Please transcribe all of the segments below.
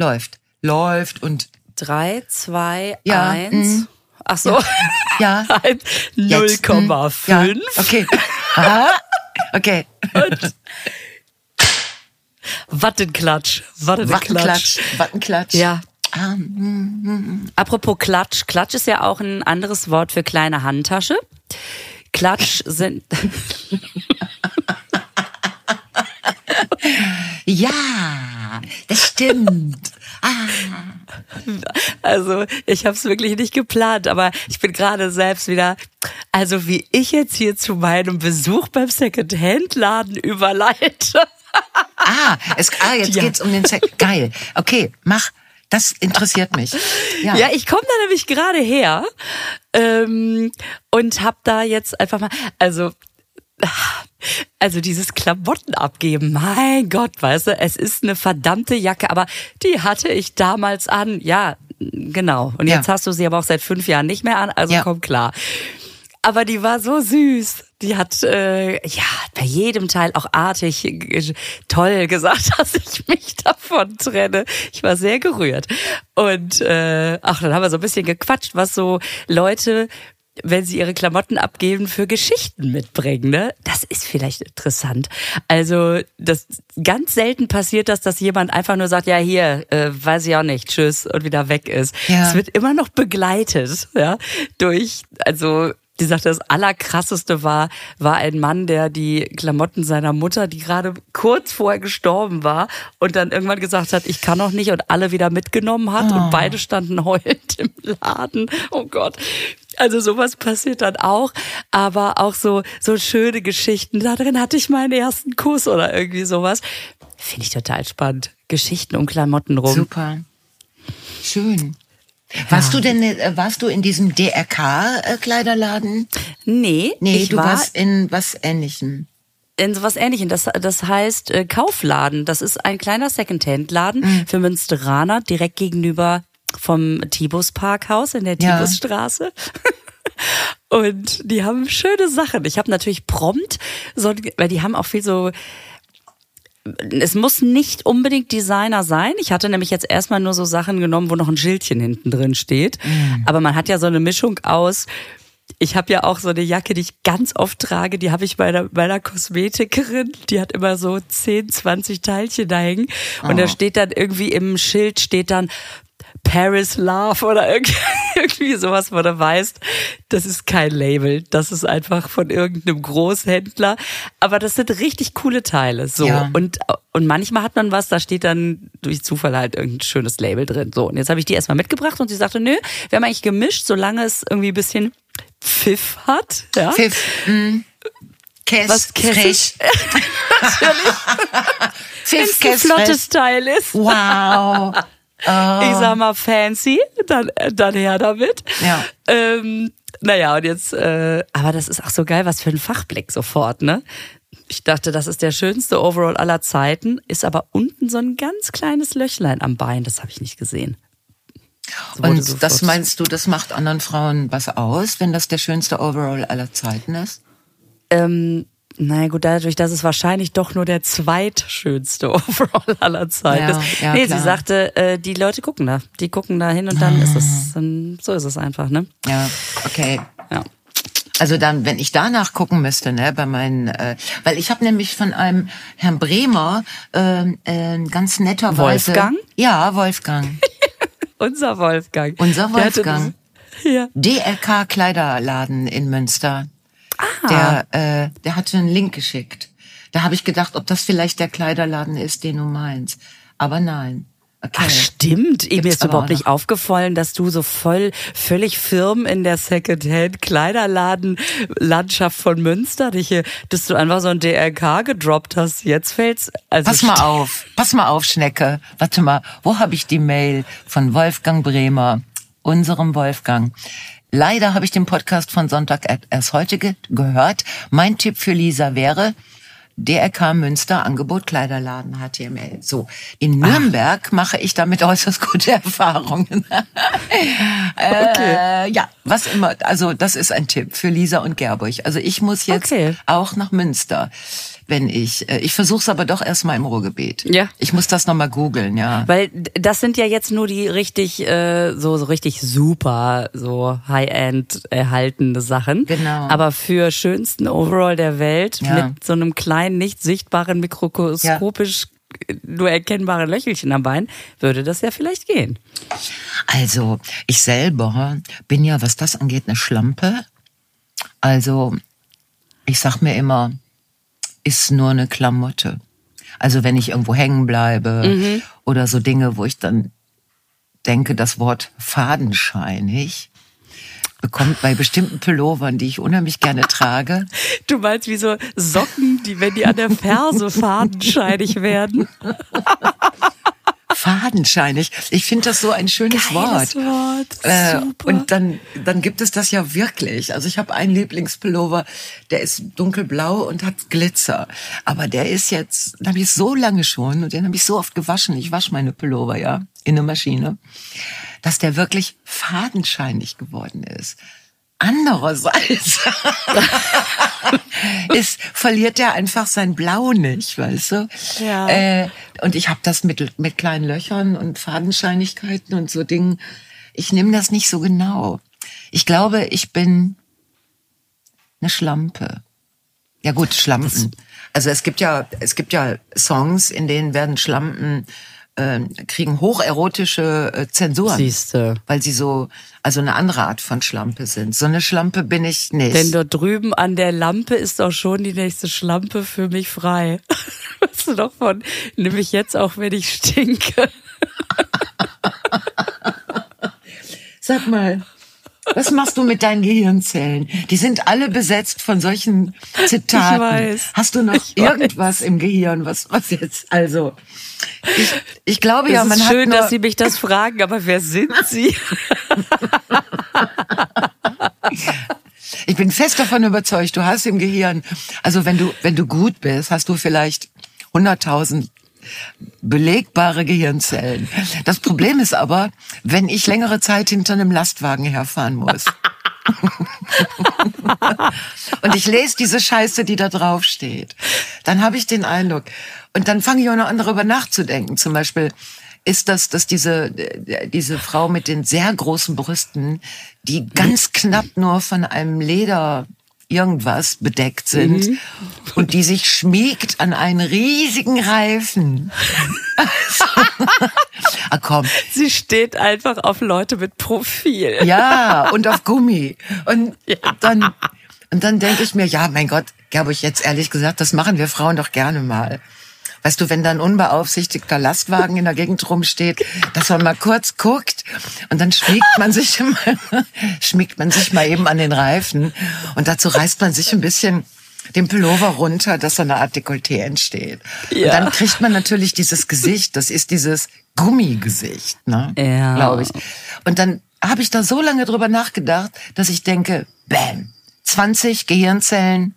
läuft. Läuft und Drei, zwei, Ja, eins. mm. Ach so. ja. Mm, 0,5. Ja, okay. Aha. Okay. Wattenklatsch. Wattenklatsch. Wattenklatsch. Wattenklatsch. Ja. Ah, Apropos Klatsch. Klatsch ist ja auch ein anderes Wort für kleine Handtasche. Klatsch sind, ja, das stimmt. also ich habe es wirklich nicht geplant, aber ich bin gerade selbst wieder, also wie ich jetzt hier zu meinem Besuch beim Second-Hand-Laden überleite. Ah, es, ah jetzt Ja. geht's um den Sex. Geil. Okay, mach. Das interessiert mich. Ja. Ja, ich komme da nämlich gerade her ähm, und hab da jetzt einfach mal, also also dieses Klamotten abgeben, mein Gott, weißt du, es ist eine verdammte Jacke, aber die hatte ich damals an, ja, genau. Und Ja. jetzt hast du sie aber auch seit fünf Jahren nicht mehr an, also Ja. komm klar. Aber die war so süß. Die hat äh, ja bei jedem Teil auch artig toll gesagt, dass ich mich davon trenne. Ich war sehr gerührt. Und äh, ach, dann haben wir so ein bisschen gequatscht, was so Leute, wenn sie ihre Klamotten abgeben, für Geschichten mitbringen. Ne? Das ist vielleicht interessant. Also das ganz selten passiert das, dass jemand einfach nur sagt, ja hier, äh, weiß ich auch nicht, tschüss und wieder weg ist. Ja. Es wird immer noch begleitet, ja, durch, also die sagte, das Allerkrasseste war, war ein Mann, der die Klamotten seiner Mutter, die gerade kurz vorher gestorben war und dann irgendwann gesagt hat, ich kann noch nicht und alle wieder mitgenommen hat und beide standen heulend im Laden. Oh Gott. Also sowas passiert dann auch, aber auch so, so schöne Geschichten. Da drin hatte ich meinen ersten Kuss oder irgendwie sowas. Finde ich total spannend. Geschichten um Klamotten rum. Super. Schön. Warst du denn, äh, warst du in diesem DRK-Kleiderladen? Nee, Nee, ich du war warst in was Ähnlichem. in sowas ähnlichem. Das, das heißt äh, Kaufladen. Das ist ein kleiner Secondhand-Laden Mhm. für Münsteraner, direkt gegenüber vom Tibus Parkhaus in der Ja. Tibusstraße. Und die haben schöne Sachen. Ich habe natürlich prompt, so, weil die haben auch viel so es muss nicht unbedingt Designer sein. Ich hatte nämlich jetzt erstmal nur so Sachen genommen, wo noch ein Schildchen hinten drin steht. Aber man hat ja so eine Mischung aus. Ich habe ja auch so eine Jacke, die ich ganz oft trage, die habe ich bei einer, bei einer Kosmetikerin, die hat immer so 10, 20 Teilchen da hängen. Und da steht dann irgendwie im Schild steht dann Paris Love oder irgendwie, sowas, wo du weißt, das ist kein Label, das ist einfach von irgendeinem Großhändler. Aber das sind richtig coole Teile. So. Ja. Und, und manchmal hat man was, da steht dann durch Zufall halt irgendein schönes Label drin. So. Und jetzt habe ich die erstmal mitgebracht und sie sagte, nö, wir haben eigentlich gemischt, solange es irgendwie ein bisschen Pfiff hat. Ja? Pfiff. Mm. Käse, Was frech. Wenn's Pfiff, Käse, flottes. Teil ist. Wow. Ich sag mal fancy, dann, dann her damit. Ja. Ähm, naja, und jetzt, äh, aber das ist auch so geil, was für ein Fachblick sofort, ne? Ich dachte, das ist der schönste Overall aller Zeiten, ist aber unten so ein ganz kleines Löchlein am Bein, das habe ich nicht gesehen. Wurde Und das meinst du, das macht anderen Frauen was aus, wenn das der schönste Overall aller Zeiten ist? Ähm, naja gut, dadurch, dass es wahrscheinlich doch nur der zweitschönste Overall aller Zeiten Ja, ist. ja, nee, klar. sie sagte, äh, die Leute gucken da. Die gucken da hin und dann ist es, dann, so ist es einfach, ne? Ja, okay. Ja. Also dann, wenn ich danach gucken müsste, ne, bei meinen, äh, weil ich habe nämlich von einem Herrn Bremer äh, äh, ganz netter Wolfgang? Ja, Wolfgang. Unser Wolfgang. Unser Wolfgang. Ja. DLK Kleiderladen in Münster. Ah. Der, äh, der hatte einen Link geschickt. Da habe ich gedacht, ob das vielleicht der Kleiderladen ist, den du meinst. Aber nein. Okay. Ach stimmt, mir Gibt's ist aber überhaupt nicht aufgefallen, dass du so voll völlig firm in der Secondhand Kleiderladen Landschaft von Münster dich hier, dass du einfach so ein DRK gedroppt hast. Jetzt fällt's also Pass mal auf, pass mal auf, Schnecke. Warte mal, wo habe ich die Mail von Wolfgang Bremer, unserem Wolfgang? Leider habe ich den Podcast von Sonntag erst heute ge gehört. Mein Tipp für Lisa wäre, DRK Münster Angebot Kleiderladen HTML. So, in Nürnberg Ach. mache ich damit äußerst gute Erfahrungen. okay. Äh, ja, was immer. Also das ist ein Tipp für Lisa und Gerburg. Also ich muss jetzt okay. auch nach Münster wenn ich. Äh, ich versuche es aber doch erstmal im Ruhrgebiet. Ja. Ich muss das nochmal googeln, ja. Weil das sind ja jetzt nur die richtig, äh, so, so richtig super, so High-End erhaltene Sachen. Genau. Aber für schönsten Overall der Welt ja. mit so einem kleinen, nicht sichtbaren, mikroskopisch ja. nur erkennbaren Löchelchen am Bein, würde das ja vielleicht gehen. Also, ich selber bin ja, was das angeht, eine Schlampe. Also, ich sag mir immer, ist nur eine Klamotte. Also wenn ich irgendwo hängen bleibe mhm. oder so Dinge, wo ich dann denke, das Wort fadenscheinig bekommt bei bestimmten Pullovern, die ich unheimlich gerne trage. Du meinst wie so Socken, die, wenn die an der Ferse fadenscheinig werden. fadenscheinig. Ich finde das so ein schönes Geiles Wort. Wort. Äh, und dann, dann gibt es das ja wirklich. Also ich habe einen Lieblingspullover, der ist dunkelblau und hat Glitzer. Aber der ist jetzt, den habe ich so lange schon und den habe ich so oft gewaschen. Ich wasche meine Pullover ja in der Maschine, dass der wirklich fadenscheinig geworden ist. Andererseits ist, verliert er einfach sein Blau nicht, weißt du? Ja. Äh, und ich habe das mit, mit kleinen Löchern und Fadenscheinigkeiten und so Dingen. Ich nehme das nicht so genau. Ich glaube, ich bin eine Schlampe. Ja gut, Schlampen. Also es gibt ja, es gibt ja Songs, in denen werden Schlampen äh, kriegen hocherotische äh, Zensuren. Siehste. Weil sie so, also eine andere Art von Schlampe sind. So eine Schlampe bin ich nicht. Denn dort drüben an der Lampe ist auch schon die nächste Schlampe für mich frei. Weißt du doch von, nehme ich jetzt auch, wenn ich stinke. Sag mal, was machst du mit deinen Gehirnzellen? Die sind alle besetzt von solchen Zitaten. Ich weiß. Hast du noch ich irgendwas weiß. im Gehirn, was, was jetzt, also, ich, ich glaube das ja, man ist hat schön, dass Sie mich das fragen, aber wer sind Sie? ich bin fest davon überzeugt, du hast im Gehirn, also wenn du, wenn du gut bist, hast du vielleicht 100.000 belegbare Gehirnzellen. Das Problem ist aber, wenn ich längere Zeit hinter einem Lastwagen herfahren muss. und ich lese diese Scheiße, die da drauf steht, dann habe ich den Eindruck. Und dann fange ich auch noch an, darüber nachzudenken. Zum Beispiel ist das, dass diese, diese Frau mit den sehr großen Brüsten, die ganz knapp nur von einem Leder irgendwas bedeckt sind mhm. und die sich schmiegt an einen riesigen Reifen. ah, komm. Sie steht einfach auf Leute mit Profil. Ja, und auf Gummi. Und ja. dann, und dann denke ich mir, ja, mein Gott, glaube ich jetzt ehrlich gesagt, das machen wir Frauen doch gerne mal. Weißt du, wenn da ein unbeaufsichtigter Lastwagen in der Gegend rumsteht, dass man mal kurz guckt und dann schmiegt man sich schmiegt man sich mal eben an den Reifen und dazu reißt man sich ein bisschen den Pullover runter, dass so eine Art Dekolleté entsteht. Ja. Und dann kriegt man natürlich dieses Gesicht, das ist dieses Gummigesicht, ne? Ja. Glaube ich. Und dann habe ich da so lange drüber nachgedacht, dass ich denke, bam, 20 Gehirnzellen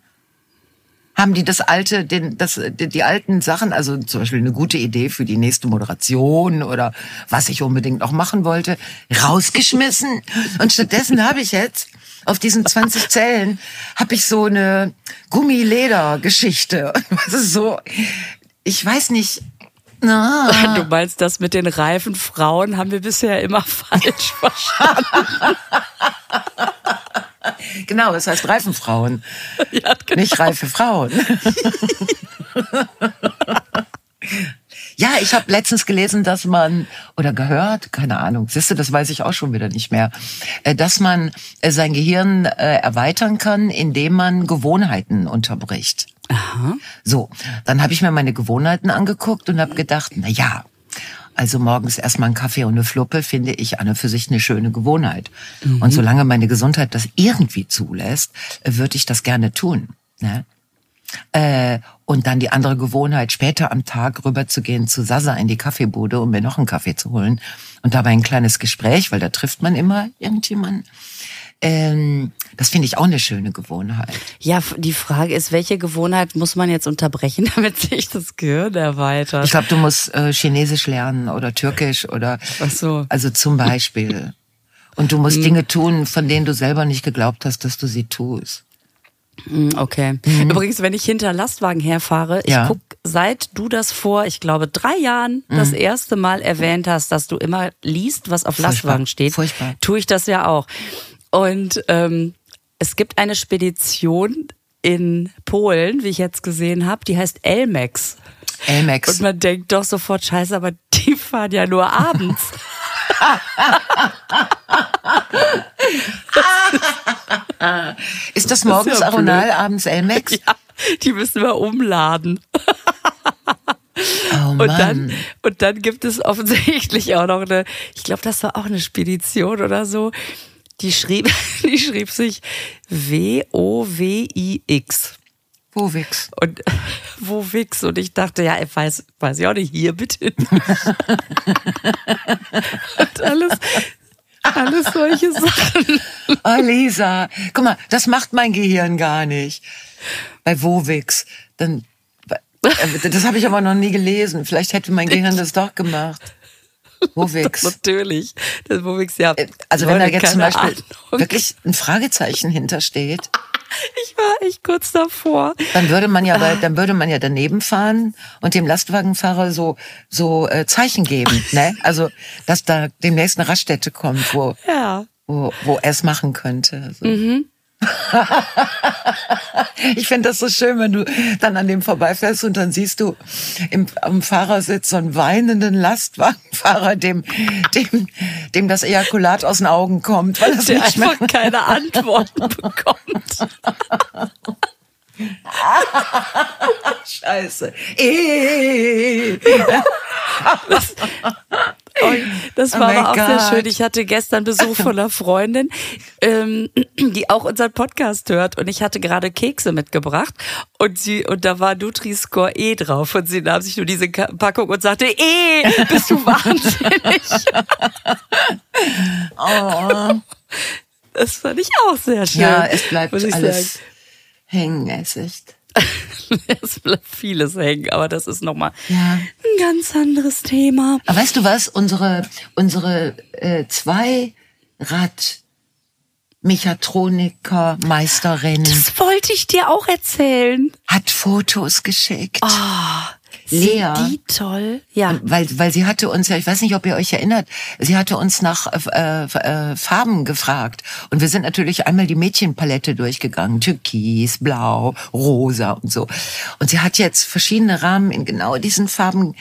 haben die das alte, den, das, die, die alten Sachen, also zum Beispiel eine gute Idee für die nächste Moderation oder was ich unbedingt noch machen wollte, rausgeschmissen. Und stattdessen habe ich jetzt auf diesen 20 Zellen habe ich so eine Gummileder-Geschichte. Das ist so, ich weiß nicht, Ah. Du meinst, das mit den reifen Frauen haben wir bisher immer falsch verstanden. Genau, es heißt Reifenfrauen. Ja, genau. Nicht reife Frauen. ja, ich habe letztens gelesen, dass man, oder gehört, keine Ahnung, siehst du, das weiß ich auch schon wieder nicht mehr, äh, dass man äh, sein Gehirn äh, erweitern kann, indem man Gewohnheiten unterbricht. Aha. So, dann habe ich mir meine Gewohnheiten angeguckt und habe gedacht, na ja, also morgens erstmal einen Kaffee und eine Fluppe finde ich an und für sich eine schöne Gewohnheit. Mhm. Und solange meine Gesundheit das irgendwie zulässt, würde ich das gerne tun. Ne? Äh, und dann die andere Gewohnheit, später am Tag rüberzugehen zu Sasa in die Kaffeebude, um mir noch einen Kaffee zu holen und dabei ein kleines Gespräch, weil da trifft man immer irgendjemanden, ähm, das finde ich auch eine schöne Gewohnheit. Ja, die Frage ist, welche Gewohnheit muss man jetzt unterbrechen, damit sich das Gehirn erweitert? Ich glaube, du musst äh, Chinesisch lernen oder Türkisch oder Ach so. also zum Beispiel. Und du musst Dinge tun, von denen du selber nicht geglaubt hast, dass du sie tust. Hm, Okay. Übrigens, wenn ich hinter Lastwagen herfahre, ich Mhm. Ja. guck, seit du das vor, ich glaube, drei Jahren das Mhm. erste Mal erwähnt hast, dass du immer liest, was auf Furchtbar. Lastwagen steht, Furchtbar. tue ich das ja auch. Und ähm, es gibt eine Spedition in Polen, wie ich jetzt gesehen habe, die heißt Elmex. Und Elmex. man denkt doch sofort, scheiße, aber die fahren ja nur abends. Ist das morgens ja Aronal, abends Elmex? ja, die müssen wir umladen. Oh Und dann, und dann gibt es offensichtlich auch noch eine, ich glaube, das war auch eine Spedition oder so. Die schrieb, die schrieb sich W-O-W-I-X. Wowix. Und wo Wix? Und ich dachte, ja, ich weiß, weiß ich auch nicht, hier bitte nicht. und alles, alles solche Sachen. Oh, Lisa. Guck mal, das macht mein Gehirn gar nicht. Bei Wowix. Dann, äh, das habe ich aber noch nie gelesen. Vielleicht hätte mein Gehirn das doch gemacht. Wowix. Natürlich. Das wo Wix, ja. Also wenn da jetzt zum Beispiel Ahnung. wirklich ein Fragezeichen hintersteht, Ich war echt kurz davor. dann würde man ja, bei, dann würde man ja daneben fahren und dem Lastwagenfahrer so so äh, Zeichen geben, ne? Also dass da demnächst eine Raststätte kommt, wo Ja. wo, wo er es machen könnte. So. ich finde das so schön, wenn du dann an dem vorbeifährst und dann siehst du im, am Fahrersitz so einen weinenden Lastwagenfahrer, dem, dem, dem das Ejakulat aus den Augen kommt, weil Der nicht mehr einfach keine Antworten bekommt. Scheiße. Eh. Das Oh war mein aber auch sehr Gott. schön. Ich hatte gestern Besuch von einer Freundin, ähm, die auch unseren Podcast hört und ich hatte gerade Kekse mitgebracht und sie und da war Nutri-Score E drauf und sie nahm sich nur diese Packung und sagte, E, bist du wahnsinnig? Oh. Das fand ich auch sehr schön. Ja, es bleibt alles hängen, es ist. Es bleibt vieles hängen, aber das ist nochmal Ja. ein ganz anderes Thema. Aber weißt du was? Unsere, unsere äh, Zweirad Mechatroniker Meisterin Das wollte ich dir auch erzählen. hat Fotos geschickt. Ah, Lea. Sind die toll? Ja. Weil, weil sie hatte uns ja, ich weiß nicht, ob ihr euch erinnert, sie hatte uns nach äh, äh, Farben gefragt. Und wir sind natürlich einmal die Mädchenpalette durchgegangen. Türkis, Blau, Rosa und so. Und sie hat jetzt verschiedene Rahmen in genau diesen Farben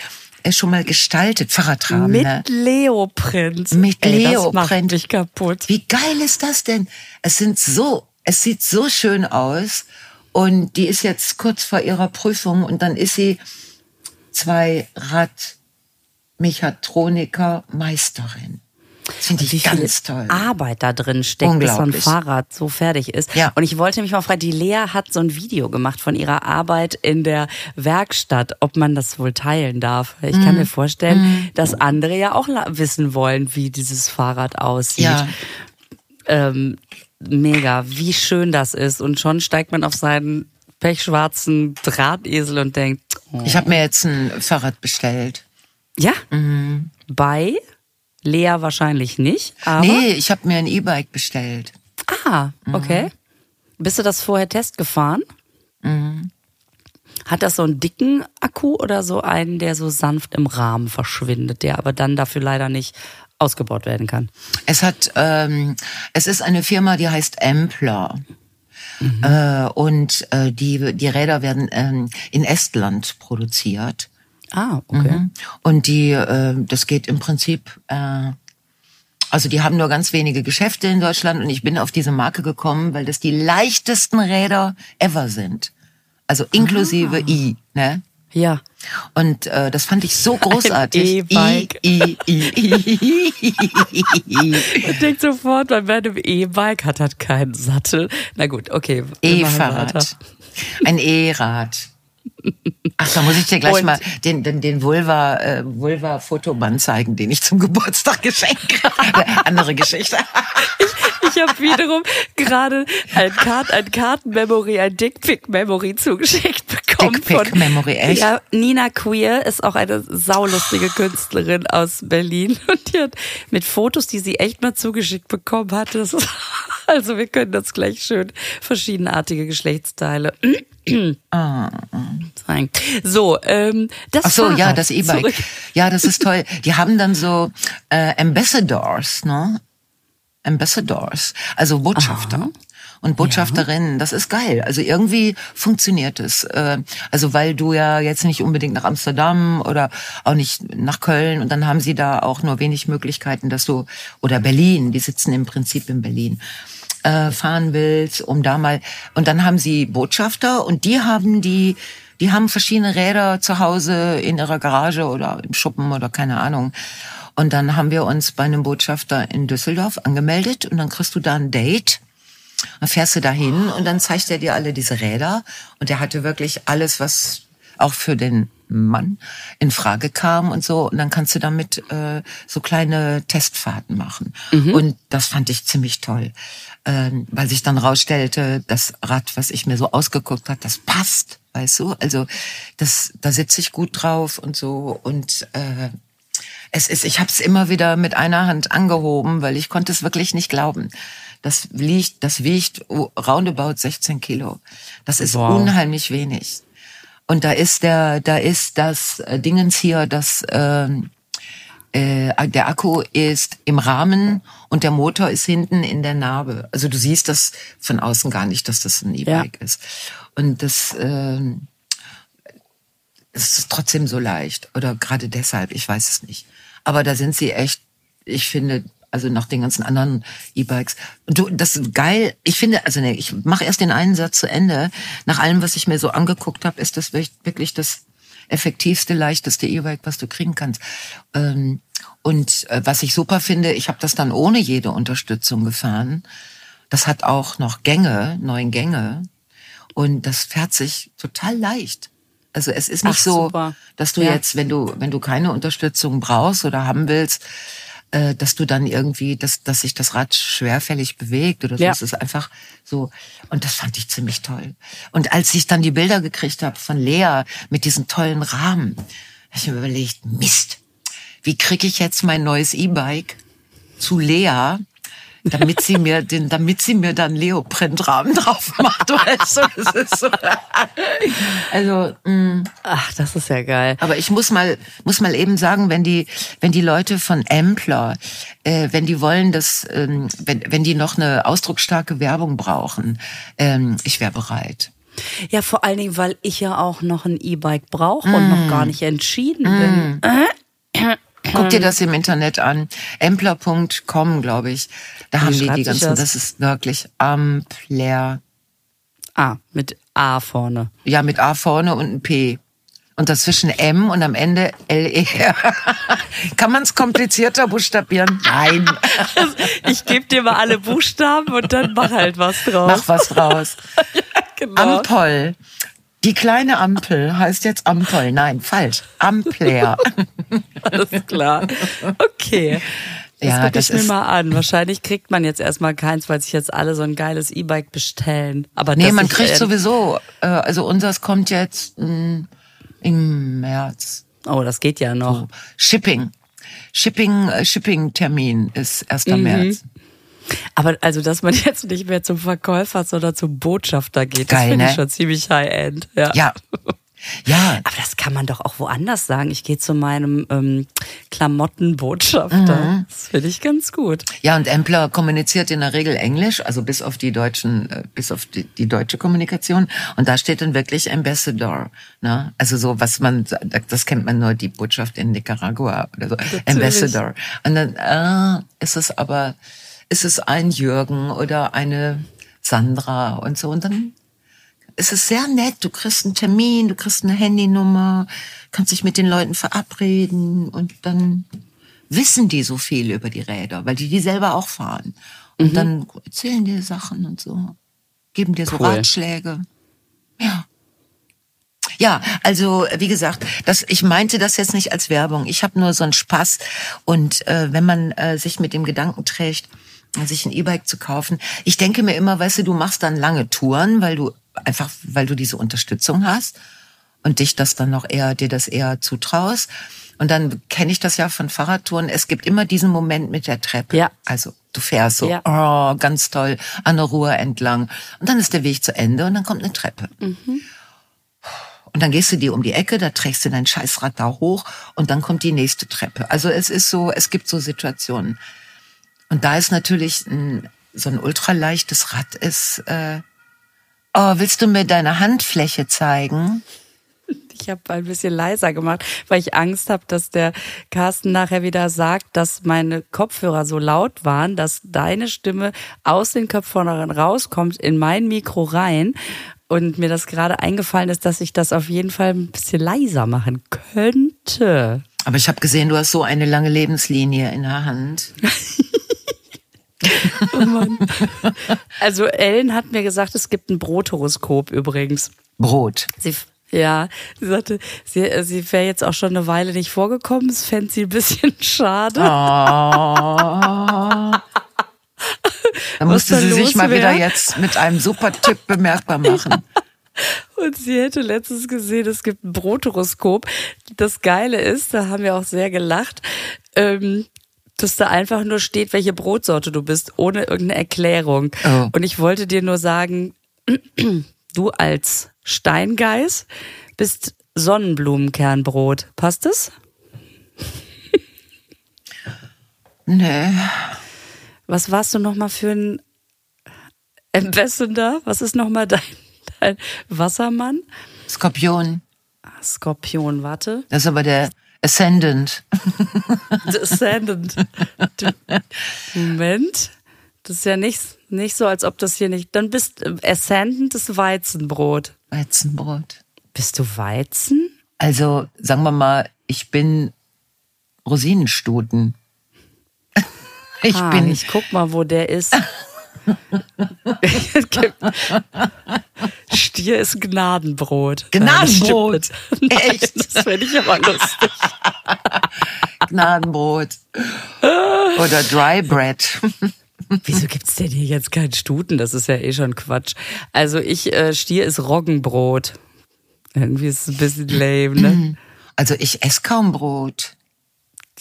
äh, schon mal gestaltet. Fahrradrahmen. Mit ne? Leoprint. Mit Ey, Das macht Leoprint. mich kaputt. Wie geil ist das denn? Es sind so, es sieht so schön aus und die ist jetzt kurz vor ihrer Prüfung und dann ist sie zwei Rad Mechatroniker Meisterin. Das finde ich ganz toll. Arbeit da drin steckt, bis so ein. Fahrrad so fertig ist. Ja. Und ich wollte mich mal fragen, die Lea hat so ein Video gemacht von ihrer Arbeit in der Werkstatt, ob man das wohl teilen darf. Ich Mhm. kann mir vorstellen, dass andere ja auch wissen wollen, wie dieses Fahrrad aussieht. Ja. Ähm, mega, wie schön das ist. Und schon steigt man auf seinen pechschwarzen Drahtesel und denkt, oh. Ich habe mir jetzt ein Fahrrad bestellt. ja, Mhm. bei Lea wahrscheinlich nicht, aber Nee, ich habe mir ein E-Bike bestellt. Ah, Mhm. okay. Bist du das vorher Test gefahren? Hat das so einen dicken Akku oder so einen, der so sanft im Rahmen verschwindet, der aber dann dafür leider nicht ausgebaut werden kann? Es hat, ähm, es ist eine Firma, die heißt Ampler. Äh, und äh, die, die Räder werden ähm, in Estland produziert. Ah, okay. Mhm. Und die, äh, das geht im Prinzip, äh, also die haben nur ganz wenige Geschäfte in Deutschland und ich bin auf diese Marke gekommen, weil das die leichtesten Räder ever sind. Also inklusive I, ne? Ja. Und äh, das fand ich so großartig. E-Bike. I, I, I, I. Man denkt sofort, bei einem E-Bike hat halt keinen Sattel. Na gut, okay. E-Fahrrad. Ein E-Rad. Ach, da muss ich dir gleich Und- mal den, den, den Vulva, äh, Vulva-Fotoband zeigen, den ich zum Geburtstag geschenkt habe. Andere Geschichte. Ich habe wiederum gerade ein, Kart, ein Kartenmemory, ein Dickpick-Memory zugeschickt bekommen. Dickpic-Memory, echt? Ja, Nina Queer ist auch eine saulustige Künstlerin aus Berlin und die hat mit Fotos, die sie echt mal zugeschickt bekommen hat. Das ist, also wir können das gleich schön verschiedenartige Geschlechtsteile zeigen. So, ähm, das Ach so, ja, das E-Bike. Ja, das ist toll. Die haben dann so äh, Ambassadors, ne? Ambassadors, also Botschafter. Und Botschafterinnen, das ist geil. Also irgendwie funktioniert es. Äh, Also weil du ja jetzt nicht unbedingt nach Amsterdam oder auch nicht nach Köln und dann haben sie da auch nur wenig Möglichkeiten, dass du oder Berlin, die sitzen im Prinzip in Berlin äh, fahren willst, um da mal und dann haben sie Botschafter und die haben die die haben verschiedene Räder zu Hause in ihrer Garage oder im Schuppen oder keine Ahnung. Und dann haben wir uns bei einem Botschafter in Düsseldorf angemeldet und dann kriegst du da ein Date. Dann fährst du dahin und dann zeigt er dir alle diese Räder und er hatte wirklich alles, was auch für den Mann in Frage kam und so. Und dann kannst du damit äh, so kleine Testfahrten machen. Und das fand ich ziemlich toll, ähm, weil sich dann rausstellte, das Rad, was ich mir so ausgeguckt hat, das passt, weißt du. Also das, da sitze ich gut drauf und so und äh, es ist, ich habe es immer wieder mit einer Hand angehoben, weil ich konnte es wirklich nicht glauben. Das wiegt, das wiegt roundabout 16 Kilo. Das ist Wow. unheimlich wenig. Und da ist der, da ist das äh, Dingens hier, das ähm, äh, der Akku ist im Rahmen und der Motor ist hinten in der Narbe. Also du siehst das von außen gar nicht, dass das ein E-Bike ist. Und das ähm, es ist trotzdem so leicht. Oder gerade deshalb, ich weiß es nicht. Aber da sind sie echt, ich finde, also nach den ganzen anderen E-Bikes. Du, das ist geil. Ich finde, also nee, ich mache erst den einen Satz zu Ende. Nach allem, was ich mir so angeguckt habe, ist das wirklich- wirklich das effektivste, leichteste E-Bike, was du kriegen kannst. Ähm, und äh, was ich super finde, ich habe das dann ohne jede Unterstützung gefahren. Das hat auch noch Gänge, neun Gänge. Und das fährt sich total leicht. Also es ist nicht Ach, so, super. dass du Ja. jetzt, wenn du, wenn du keine Unterstützung brauchst oder haben willst, äh, dass du dann irgendwie, dass, dass sich das Rad schwerfällig bewegt oder so. Ja. Es ist einfach so. Und das fand ich ziemlich toll. Und als ich dann die Bilder gekriegt habe von Lea mit diesen tollen Rahmen, habe ich mir überlegt, Mist, wie kriege ich jetzt mein neues E-Bike zu Lea, damit sie mir den, damit sie mir dann Leoprintrahmen drauf macht. Weißt du, das ist so. Also, mh. Ach, das ist ja geil. aber ich muss mal, muss mal eben sagen, wenn die, wenn die Leute von Ampler, äh, wenn die wollen, dass, ähm, wenn, wenn die noch eine ausdrucksstarke Werbung brauchen, ähm, ich wäre bereit. Ja, vor allen Dingen, weil ich ja auch noch ein E-Bike brauche und noch gar nicht entschieden bin. Guck dir das im Internet an. Ampler.com, glaube ich. Da haben die die ganzen, das? das ist wirklich Ampler. Ah, mit A vorne. Ja, mit A vorne und ein P. Und dazwischen M und am Ende L-E-R. Kann man es komplizierter buchstabieren? Nein. Ich gebe dir mal alle Buchstaben und dann mach halt was draus. Mach was draus. genau. Ampel. Die kleine Ampel heißt jetzt Ampel. Nein, falsch. Ampler. Alles klar. Okay. Das Ja, guck das ich mir ist- mal an. Wahrscheinlich kriegt man jetzt erstmal keins, weil sich jetzt alle so ein geiles E-Bike bestellen. Aber Nee, man kriegt sowieso, äh, also unseres kommt jetzt mh, im März. Oh, das geht ja noch. Shipping. Shipping, äh, Shipping-Termin ist 1. Mhm. März. Aber also, dass man jetzt nicht mehr zum Verkäufer, sondern zum Botschafter geht, das Geil, finde ich ne? schon ziemlich high-end. Ja. Ja. Ja, Aber das kann man doch auch woanders sagen. Ich gehe zu meinem ähm, Klamottenbotschafter. Das finde ich ganz gut. Ja, und Ampler kommuniziert in der Regel Englisch, also bis auf die deutschen, äh, bis auf die, die deutsche Kommunikation. Und da steht dann wirklich Ambassador. Ne? Also so, was man, das kennt man nur die Botschaft in Nicaragua oder so. Ambassador. Und dann äh, ist es aber, ist es ein Jürgen oder eine Sandra und so. Und dann ist es sehr nett. Du kriegst einen Termin, du kriegst eine Handynummer, kannst dich mit den Leuten verabreden und dann wissen die so viel über die Räder, weil die die selber auch fahren. Und dann erzählen dir Sachen und so, geben dir so Cool. Ratschläge. Ja. Ja, also wie gesagt, das, ich meinte das jetzt nicht als Werbung. Ich habe nur so einen Spaß. Und äh, wenn man äh, sich mit dem Gedanken trägt, sich ein E-Bike zu kaufen, ich denke mir immer, weißt du, du machst dann lange Touren, weil du einfach, weil du diese Unterstützung hast und dich das dann noch eher, dir das eher zutraust. Und dann kenne ich das ja von Fahrradtouren. Es gibt immer diesen Moment mit der Treppe. Ja. Also du fährst so, Ja. oh, ganz toll, an der Ruhr entlang. Und dann ist der Weg zu Ende und dann kommt eine Treppe. Und dann gehst du dir um die Ecke, da trägst du dein Scheißrad da hoch und dann kommt die nächste Treppe. Also es ist so, es gibt so Situationen. Und da ist natürlich ein, so ein ultraleichtes Rad ist, äh, oh, willst du mir deine Handfläche zeigen? Ich habe ein bisschen leiser gemacht, weil ich Angst habe, dass der Carsten nachher wieder sagt, dass meine Kopfhörer so laut waren, dass deine Stimme aus den Kopfhörern rauskommt in mein Mikro rein. Und mir das gerade eingefallen ist, dass ich das auf jeden Fall ein bisschen leiser machen könnte. Aber ich habe gesehen, du hast so eine lange Lebenslinie in der Hand. Also Ellen hat mir gesagt, es gibt ein Brothoroskop übrigens. Brot. Sie, ja, sie sagte, sie, äh, sie wäre jetzt auch schon eine Weile nicht vorgekommen. Das fände sie ein bisschen schade. Oh. Da musste sie sich mal wieder wär? jetzt mit einem super Tipp bemerkbar machen. Und sie hätte letztens gesehen, es gibt ein Brothoroskop. Das Geile ist, da haben wir auch sehr gelacht, ähm, dass da einfach nur steht, welche Brotsorte du bist, ohne irgendeine Erklärung. Oh. Und ich wollte dir nur sagen, du als Steingeist bist Sonnenblumenkernbrot. Passt es? Nee. Was warst du nochmal für ein Ambassador? Was ist nochmal dein, dein Wassermann? Skorpion. Ah, Skorpion, warte. Das ist aber der Ascendant. Descendant. Du, Moment. Das ist ja nicht, nicht so, als ob das hier nicht. Dann bist Ascendant ist Weizenbrot. Weizenbrot. Bist du Weizen? Also, sagen wir mal, ich bin Rosinenstuten. Ich ah, bin, Ich guck mal, wo der ist. Stier ist Gnadenbrot. Gnadenbrot. Das. Nein, Echt? Das fände ich aber lustig. Gnadenbrot. Oder Dry Bread. Wieso gibt's denn hier jetzt keinen Stuten? Das ist ja eh schon Quatsch. Also ich, äh, Stier ist Roggenbrot. Irgendwie ist es ein bisschen lame, ne? Also ich esse kaum Brot.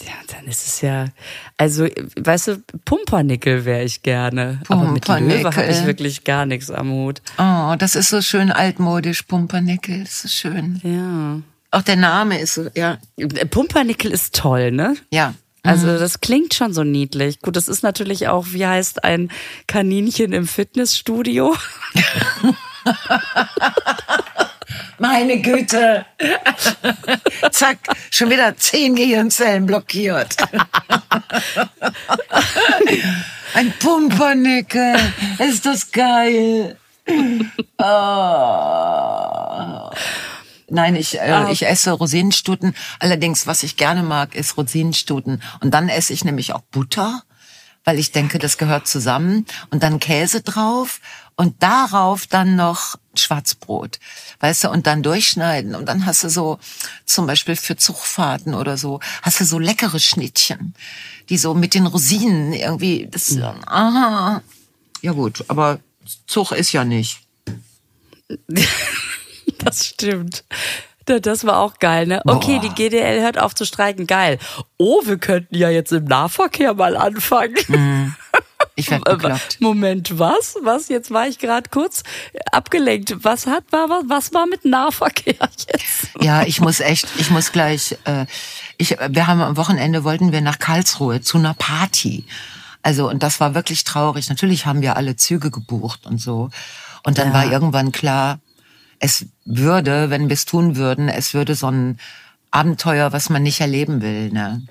Ja, dann ist es ja, also, weißt du, Pumpernickel wäre ich gerne. Aber mit Löwe habe ich wirklich gar nichts am Hut. Oh, das ist so schön altmodisch, Pumpernickel. Das ist schön. Ja. Auch der Name ist so, ja. Pumpernickel ist toll, ne? Ja. Also das klingt schon so niedlich. Gut, das ist natürlich auch, wie heißt ein Kaninchen im Fitnessstudio? Meine Güte. Zack, schon wieder zehn Gehirnzellen blockiert. Ein Pumpernickel. Ist das geil. Oh. Nein, ich, äh, ich esse Rosinenstuten. Allerdings, was ich gerne mag, ist Rosinenstuten. Und dann esse ich nämlich auch Butter, weil ich denke, das gehört zusammen. Und dann Käse drauf und darauf dann noch Schwarzbrot. Weißt du, und dann durchschneiden. Und dann hast du so, zum Beispiel für Zugfahrten oder so, hast du so leckere Schnittchen, die so mit den Rosinen irgendwie, das, aha. Ja gut, aber Zug ist ja nicht. Das stimmt. Da- Das war auch geil, ne? Okay, Boah. die GDL hört auf zu streiken. Geil. Oh, wir könnten ja jetzt im Nahverkehr mal anfangen. Ich werde bekloppt. Moment, was? Was? Jetzt war ich gerade kurz abgelenkt. Was hat war was, was war mit Nahverkehr jetzt? Ja, ich muss echt, ich muss gleich, äh, ich, wir haben am Wochenende wollten wir nach Karlsruhe zu einer Party. Also, und das war wirklich traurig. Natürlich haben wir alle Züge gebucht und so. Und dann Ja. war irgendwann klar, es würde, wenn wir es tun würden, es würde so ein Abenteuer, was man nicht erleben will. Ne?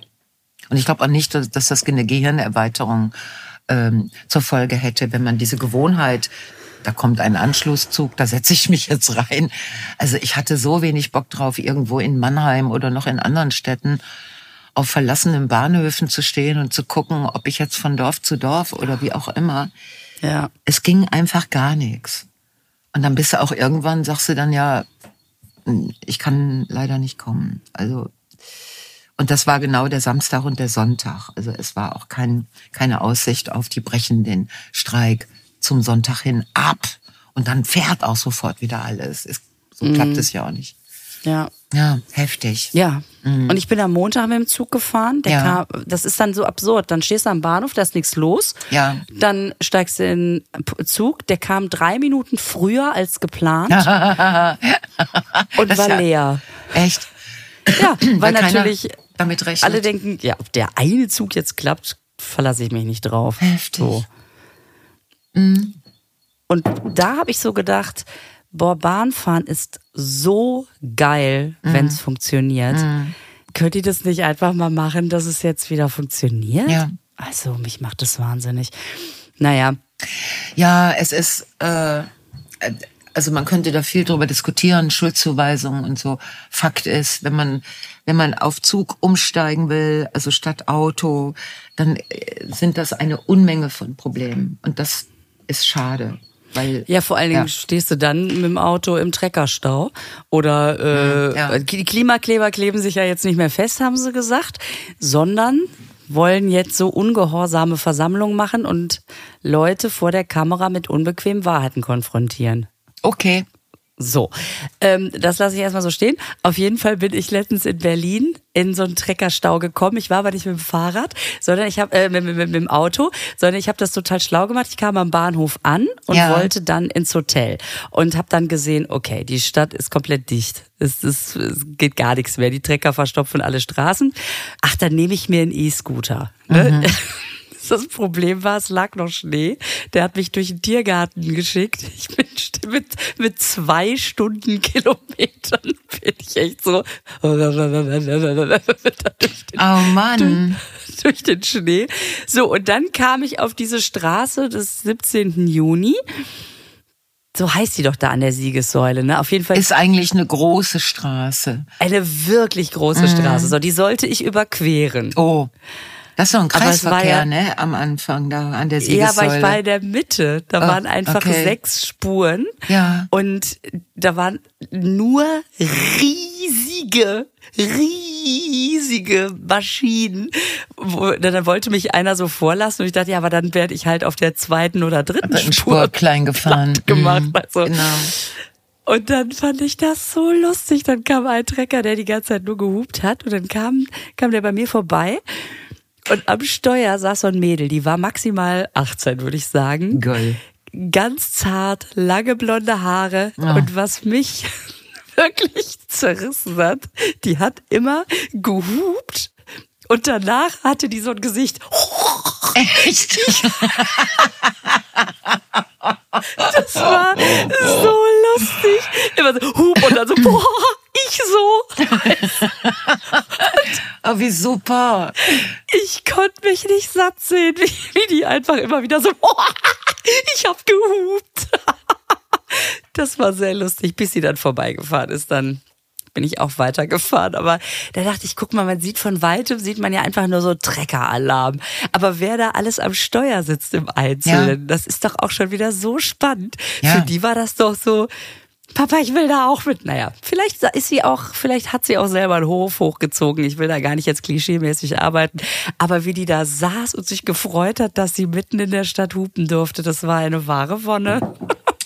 Und ich glaube auch nicht, dass, dass das eine Gehirnerweiterung ähm, zur Folge hätte, wenn man diese Gewohnheit, da kommt ein Anschlusszug, da setze ich mich jetzt rein. Also ich hatte so wenig Bock drauf, irgendwo in Mannheim oder noch in anderen Städten auf verlassenen Bahnhöfen zu stehen und zu gucken, ob ich jetzt von Dorf zu Dorf oder wie auch immer. Ja. Es ging einfach gar nichts. Und dann bist du auch irgendwann, sagst du dann ja, ich kann leider nicht kommen. Also und das war genau der Samstag und der Sonntag. Also es war auch kein, keine Aussicht auf die brechen den Streik zum Sonntag hin ab. Und dann fährt auch sofort wieder alles. Es, so Mhm. klappt es ja auch nicht. Ja. Ja, heftig. Ja. Und ich bin am Montag mit dem Zug gefahren. Der Mhm. Ja. kam, das ist dann so absurd. Dann stehst du am Bahnhof, da ist nichts los. Ja. Dann steigst du in den Zug. Der kam drei Minuten früher als geplant und Das war ja- leer. Echt? Ja, weil, Weil natürlich damit rechnet. alle denken, ja, ob der eine Zug jetzt klappt, verlasse ich mich nicht drauf. Heftig. So. Und da habe ich so gedacht, boah, Bahnfahren ist so geil, Mhm. wenn es funktioniert. Könnt ihr das nicht einfach mal machen, dass es jetzt wieder funktioniert? Ja. Also, mich macht das wahnsinnig. Naja, Ja, es ist, äh, also man könnte da viel drüber diskutieren, Schuldzuweisungen und so. Fakt ist, wenn man, wenn man auf Zug umsteigen will, also statt Auto, dann äh, sind das eine Unmenge von Problemen. Und das ist schade. Weil, Ja, vor allen Dingen Ja. stehst du dann mit dem Auto im Treckerstau. Oder äh, Ja. die Klimakleber kleben sich ja jetzt nicht mehr fest, haben sie gesagt, sondern wollen jetzt so ungehorsame Versammlungen machen und Leute vor der Kamera mit unbequemen Wahrheiten konfrontieren. Okay. So, ähm, das lasse ich erstmal so stehen. Auf jeden Fall bin ich letztens in Berlin in so einen Treckerstau gekommen. Ich war aber nicht mit dem Fahrrad, sondern ich habe äh, mit, mit, mit dem Auto, sondern ich habe das total schlau gemacht. Ich kam am Bahnhof an und Ja. wollte dann ins Hotel und habe dann gesehen, okay, die Stadt ist komplett dicht. Es, ist, es geht gar nichts mehr. Die Trecker verstopfen alle Straßen. Ach, dann nehme ich mir einen E-Scooter. Ne? Das Problem war, es lag noch Schnee. Der hat mich durch den Tiergarten geschickt. Ich bin mit, mit zwei Stundenkilometern bin ich echt so durch den, Oh Mann. durch den Schnee. So, und dann kam ich auf diese Straße des 17. Juni. So heißt die doch da an der Siegessäule, ne? Auf jeden Fall Ist eigentlich eine große Straße. eine wirklich große Straße. So, die sollte ich überqueren. Oh. Das ist doch ein Kreisverkehr, ja- ne? Am Anfang da an der Ja, Siegessäule. aber ich war in der Mitte. Da Oh, waren einfach okay. sechs Spuren. Ja. Und da waren nur riesige, riesige Maschinen. Wo, dann wollte mich einer so vorlassen und ich dachte, ja, aber dann werde ich halt auf der zweiten oder dritten Spur, Spur klein gefahren. gemacht. Mhm, Also. Genau. Und dann fand ich das so lustig. Dann kam ein Trecker, der die ganze Zeit nur gehupt hat. Und dann kam, kam der bei mir vorbei. Und am Steuer saß so ein Mädel, die war maximal 18, würde ich sagen. Geil. Ganz zart, lange blonde Haare. Und was mich wirklich zerrissen hat, die hat immer gehupt. Und danach hatte die so ein Gesicht. Echt? Das war so lustig. Immer so, hup und dann so, boah, ich so. Oh, wie super. Ich konnte mich nicht satt sehen, wie, wie die einfach immer wieder so, boah, ich hab gehupt. Das war sehr lustig, bis sie dann vorbeigefahren ist. Dann bin ich auch weitergefahren. Aber da dachte ich, guck mal, man sieht von weitem, sieht man ja einfach nur so Treckeralarm. Aber wer da alles am Steuer sitzt im Einzelnen, Ja. das ist doch auch schon wieder so spannend. Ja. Für die war das doch so, Papa, ich will da auch mit. Naja, vielleicht ist sie auch, vielleicht hat sie auch selber einen Hof hochgezogen. Ich will da gar nicht jetzt klischeemäßig arbeiten. Aber wie die da saß und sich gefreut hat, dass sie mitten in der Stadt hupen durfte, das war eine wahre Wonne.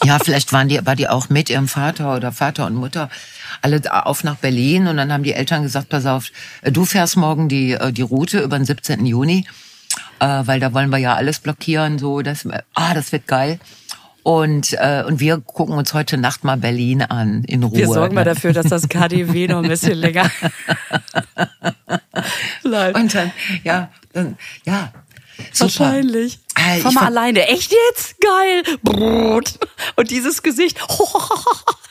Ja, vielleicht waren die, war die auch mit ihrem Vater oder Vater und Mutter alle auf nach Berlin und dann haben die Eltern gesagt, pass auf, äh, du fährst morgen die, äh, die Route über den 17. Juni, äh, weil da wollen wir ja alles blockieren, so, das, ah, das wird geil. Und, äh, und wir gucken uns heute Nacht mal Berlin an, in Ruhe. Wir sorgen mal ne? dafür, dass das KDW noch ein bisschen länger bleibt. Und dann, ja, dann, ja, super. Wahrscheinlich. Ah, ich Fahr mal alleine. Echt jetzt? Geil. Brot. Und dieses Gesicht.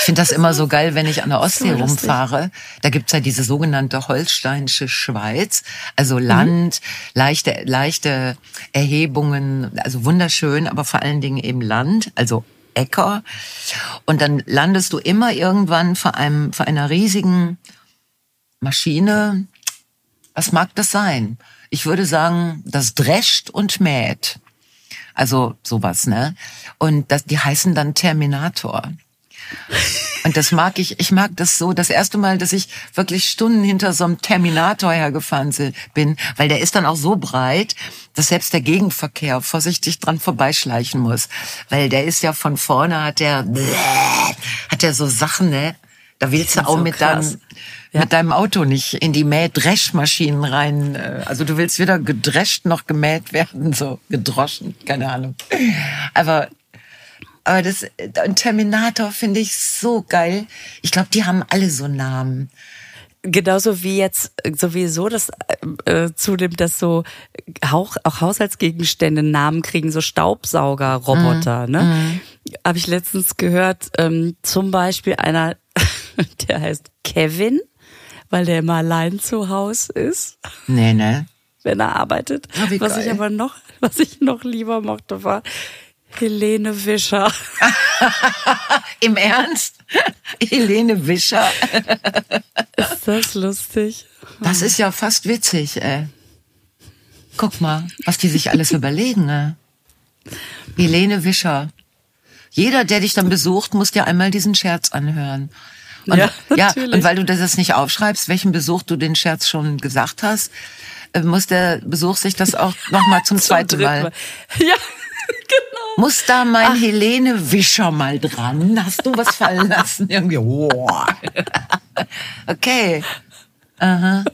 Ich finde das immer so geil, wenn ich an der Ostsee So rumfahre. Da gibt's ja diese sogenannte holsteinische Schweiz. Also Mhm. Land, leichte, leichte Erhebungen, also wunderschön, aber vor allen Dingen eben Land, also Äcker. Und dann landest du immer irgendwann vor einem, vor einer riesigen Maschine. Was mag das sein? Ich würde sagen, das drescht und mäht. Also sowas, ne? Und das, die heißen dann Terminator. Und das mag ich, ich mag das so. Das erste Mal, dass ich wirklich Stunden hinter so einem Terminator hergefahren bin, weil der ist dann auch so breit, dass selbst der Gegenverkehr vorsichtig dran vorbeischleichen muss. Weil der ist ja von vorne, hat der, hat der so Sachen, ne? Da willst du auch so mit deinem, ja. mit deinem Auto nicht in die Mähdreschmaschinen rein. Äh, also du willst weder gedrescht noch gemäht werden, so gedroschen, keine Ahnung. Aber aber das ein Terminator finde ich so geil. Ich glaube, die haben alle so Namen. Genauso wie jetzt sowieso das äh, äh zunimmt, dass so auch, auch Haushaltsgegenstände Namen kriegen, so Staubsaugerroboter. Mm. Ne? Mm. Habe ich letztens gehört, ähm, zum Beispiel einer, der heißt Kevin, weil der immer allein zu Hause ist. Nee, ne? Wenn er arbeitet. Oh, was geil. ich aber noch, was ich noch lieber mochte, war Helene Wischer. Im Ernst? Helene Wischer. ist das lustig? Das ist ja fast witzig, ey. Guck mal, was die sich alles überlegen, ey. Helene Wischer. Jeder, der dich dann besucht, muss dir einmal diesen Scherz anhören. Und, ja, ja, und weil du das nicht aufschreibst, welchen Besuch du den Scherz schon gesagt hast, äh, muss der Besuch sich das auch nochmal zum, zum zweiten Mal. Mal. Ja, genau. Muss da mein Ach. Helene Wischer mal dran? Hast du was fallen lassen? Irgendwie, wow. Okay. Aha.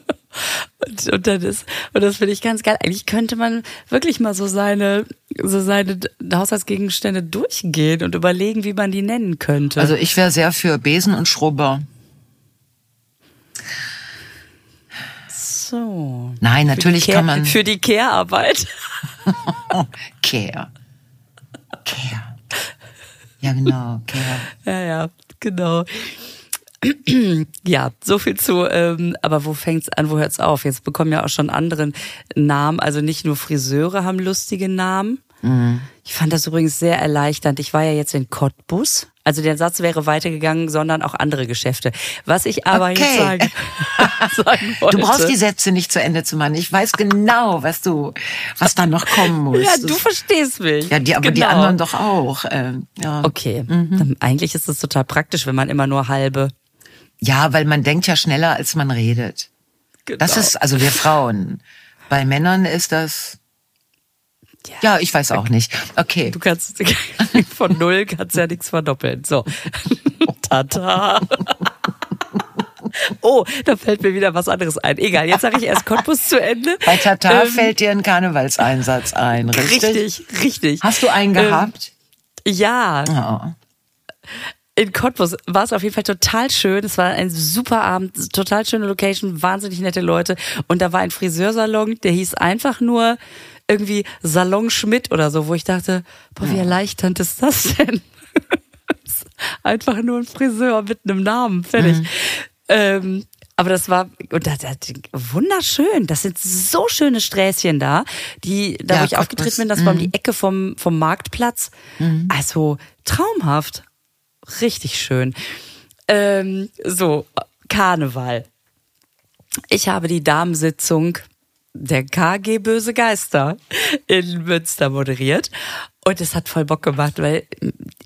Und, und, ist, und das finde ich ganz geil. Eigentlich könnte man wirklich mal so seine, so seine Haushaltsgegenstände durchgehen und überlegen, wie man die nennen könnte. Also ich wäre sehr für Besen und Schrubber. So. Nein, natürlich Care, kann man. Für die Care-Arbeit. Care. Care. Ja, genau, Care. Ja, ja, genau. ja, so viel zu, ähm, aber wo fängt's an, wo hört's auf? Jetzt bekommen ja auch schon andere Namen, also nicht nur Friseure haben lustige Namen. Mhm. Ich fand das übrigens sehr erleichternd. Ich war ja jetzt in Cottbus. Also der Satz wäre weitergegangen, sondern auch andere Geschäfte. Was ich aber okay. jetzt sagen, sagen wollte. Du brauchst die Sätze nicht zu Ende zu machen. Ich weiß genau, was du, was da noch kommen muss. Ja, du verstehst mich. Ja, die, aber genau. die anderen doch auch. Ähm, ja. Okay. Mhm. Eigentlich ist es total praktisch, wenn man immer nur halbe ja, weil man denkt ja schneller, als man redet. Genau. Das ist, also wir Frauen. Bei Männern ist das. Ja, ich weiß auch nicht. Okay. Du kannst von null kannst ja nichts verdoppeln. So. Tata. Oh, da fällt mir wieder was anderes ein. Egal, jetzt sage ich erst Cottbus zu Ende. Bei Tata ähm, fällt dir ein Karnevalseinsatz ein, richtig? Richtig, richtig. Hast du einen gehabt? Ähm, ja. Oh in Cottbus war es auf jeden Fall total schön. Es war ein super Abend, total schöne Location, wahnsinnig nette Leute. Und da war ein Friseursalon, der hieß einfach nur irgendwie Salon Schmidt oder so, wo ich dachte, boah, wie erleichternd ist das denn? einfach nur ein Friseur mit einem Namen, fertig. Mhm. Ähm, aber das war und das, das, wunderschön. Das sind so schöne Sträßchen da, die da ja, wo ich aufgetreten bin, das war um die mhm. Ecke vom vom Marktplatz. Mhm. Also traumhaft. Richtig schön. Ähm, so, Karneval. Ich habe die Damensitzung der KG Böse Geister in Münster moderiert. Und es hat voll Bock gemacht, weil